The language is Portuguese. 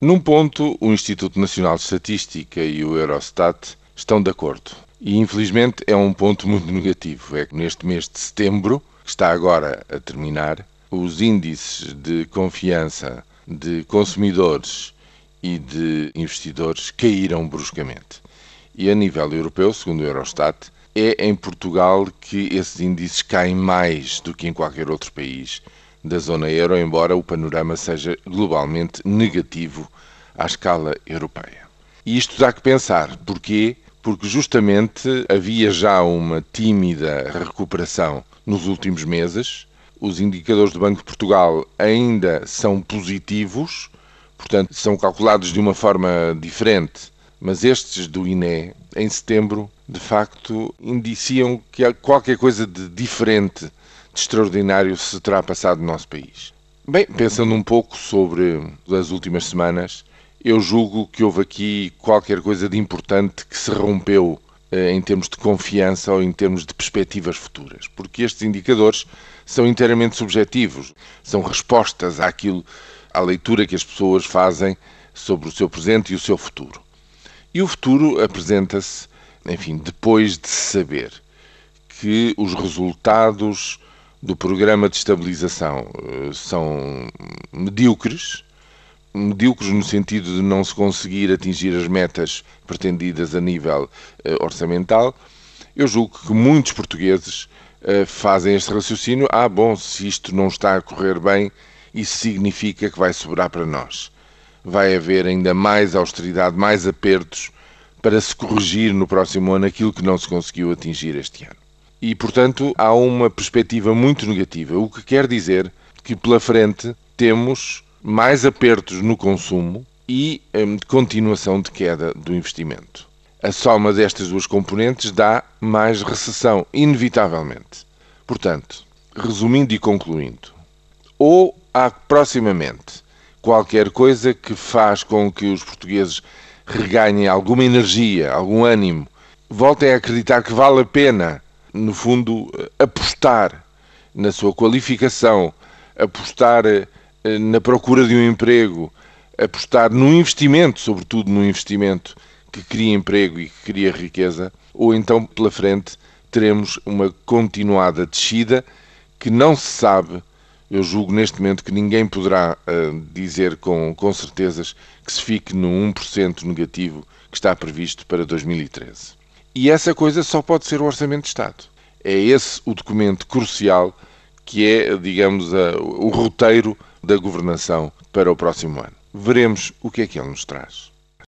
Num ponto, o Instituto Nacional de Estatística e o Eurostat estão de acordo. E infelizmente é um ponto muito negativo. É que neste mês de setembro, que está agora a terminar, os índices de confiança de consumidores e de investidores caíram bruscamente. E a nível europeu, segundo o Eurostat, é em Portugal que esses índices caem mais do que em qualquer outro país da zona euro, embora o panorama seja globalmente negativo à escala europeia. E isto dá que pensar. Porquê? Porque justamente havia já uma tímida recuperação nos últimos meses. Os indicadores do Banco de Portugal ainda são positivos, portanto, são calculados de uma forma diferente, mas estes do INE, em setembro, de facto, indiciam que há qualquer coisa de diferente, de extraordinário, se terá passado no nosso país. Bem, pensando um pouco sobre as últimas semanas, eu julgo que houve aqui qualquer coisa de importante que se rompeu eh, em termos de confiança ou em termos de perspectivas futuras, porque estes indicadores são inteiramente subjetivos, são respostas àquilo, à leitura que as pessoas fazem sobre o seu presente e o seu futuro. E o futuro apresenta-se, enfim, depois de saber que os resultados do programa de estabilização eh, são medíocres, medíocres no sentido de não se conseguir atingir as metas pretendidas a nível uh, orçamental, eu julgo que muitos portugueses uh, fazem este raciocínio: ah, bom, se isto não está a correr bem, isso significa que vai sobrar para nós. Vai haver ainda mais austeridade, mais apertos para se corrigir no próximo ano aquilo que não se conseguiu atingir este ano. E, portanto, há uma perspectiva muito negativa, o que quer dizer que pela frente temos mais apertos no consumo e hum, continuação de queda do investimento. A soma destas duas componentes dá mais recessão, inevitavelmente. Portanto, resumindo e concluindo, ou há proximamente qualquer coisa que faz com que os portugueses reganhem alguma energia, algum ânimo, voltem a acreditar que vale a pena, no fundo, apostar na sua qualificação, apostar eh, na procura de um emprego, apostar no investimento, sobretudo no investimento que cria emprego e que cria riqueza, ou então pela frente teremos uma continuada descida que não se sabe. Eu julgo neste momento que ninguém poderá uh, dizer com, com certezas que se fique no 1% negativo que está previsto para 2013. E essa coisa só pode ser o Orçamento de Estado. É esse o documento crucial que é, digamos, a, o roteiro da governação para o próximo ano. Veremos o que é que ele nos traz.